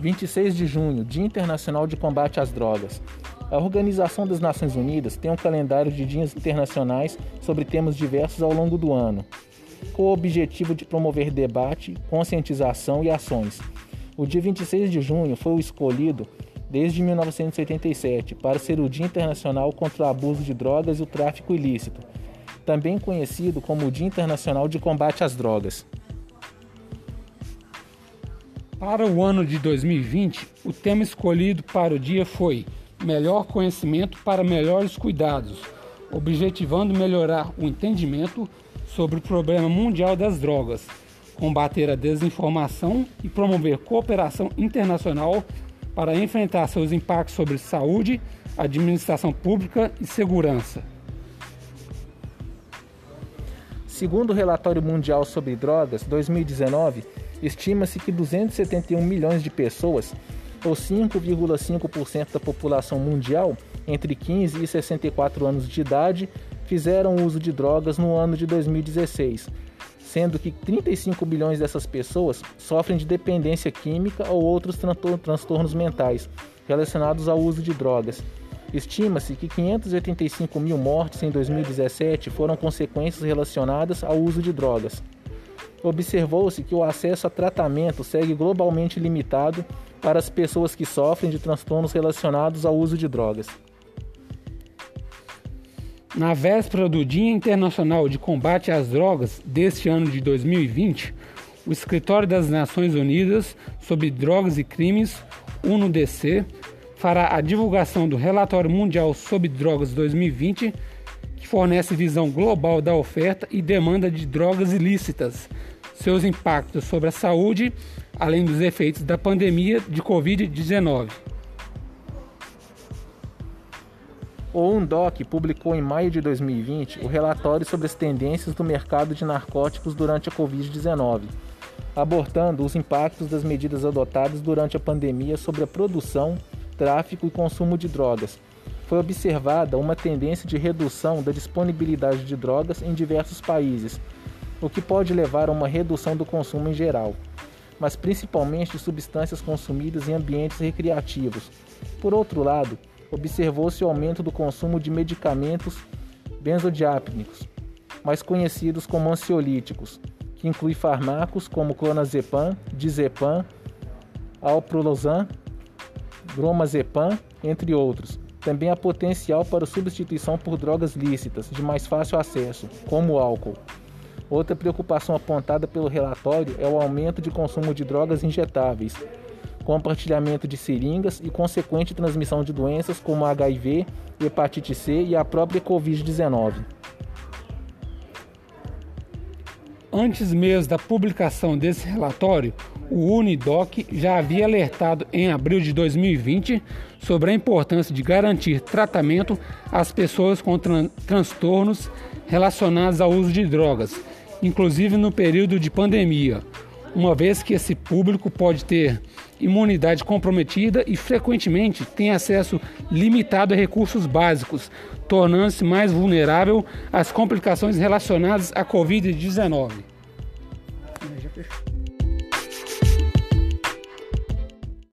26 de junho, Dia Internacional de Combate às Drogas. A Organização das Nações Unidas tem um calendário de dias internacionais sobre temas diversos ao longo do ano, com o objetivo de promover debate, conscientização e ações. O dia 26 de junho foi o escolhido desde 1987 para ser o Dia Internacional contra o Abuso de Drogas e o Tráfico Ilícito, também conhecido como o Dia Internacional de Combate às Drogas. Para o ano de 2020, o tema escolhido para o dia foi Melhor Conhecimento para Melhores Cuidados, objetivando melhorar o entendimento sobre o problema mundial das drogas, combater a desinformação e promover cooperação internacional para enfrentar seus impactos sobre saúde, administração pública e segurança. Segundo o relatório mundial sobre drogas 2019, estima-se que 271 milhões de pessoas, ou 5,5% da população mundial, entre 15 e 64 anos de idade, fizeram uso de drogas no ano de 2016, sendo que 35 bilhões dessas pessoas sofrem de dependência química ou outros transtornos mentais relacionados ao uso de drogas. Estima-se que 585 mil mortes em 2017 foram consequências relacionadas ao uso de drogas. Observou-se que o acesso a tratamento segue globalmente limitado para as pessoas que sofrem de transtornos relacionados ao uso de drogas. Na véspera do Dia Internacional de Combate às Drogas deste ano de 2020, o Escritório das Nações Unidas sobre Drogas e Crimes, UNODC, fará a divulgação do Relatório Mundial sobre Drogas 2020, que fornece visão global da oferta e demanda de drogas ilícitas, seus impactos sobre a saúde, além dos efeitos da pandemia de Covid-19. O UNDOC publicou em maio de 2020 o relatório sobre as tendências do mercado de narcóticos durante a Covid-19, abordando os impactos das medidas adotadas durante a pandemia sobre a produção, tráfico e consumo de drogas. Foi observada uma tendência de redução da disponibilidade de drogas em diversos países, o que pode levar a uma redução do consumo em geral, mas principalmente de substâncias consumidas em ambientes recreativos. Por outro lado, observou-se o aumento do consumo de medicamentos benzodiápnicos, mais conhecidos como ansiolíticos, que inclui fármacos como clonazepam, dizepam, alprolozan, bromazepam, entre outros. Também há potencial para substituição por drogas lícitas de mais fácil acesso, como o álcool. Outra preocupação apontada pelo relatório é o aumento de consumo de drogas injetáveis, compartilhamento de seringas e consequente transmissão de doenças como HIV, hepatite C e a própria Covid-19. Antes mesmo da publicação desse relatório, o Unidoc já havia alertado em abril de 2020 sobre a importância de garantir tratamento às pessoas com tran transtornos relacionados ao uso de drogas, inclusive no período de pandemia, uma vez que esse público pode ter imunidade comprometida e frequentemente tem acesso limitado a recursos básicos, tornando-se mais vulnerável às complicações relacionadas à Covid-19.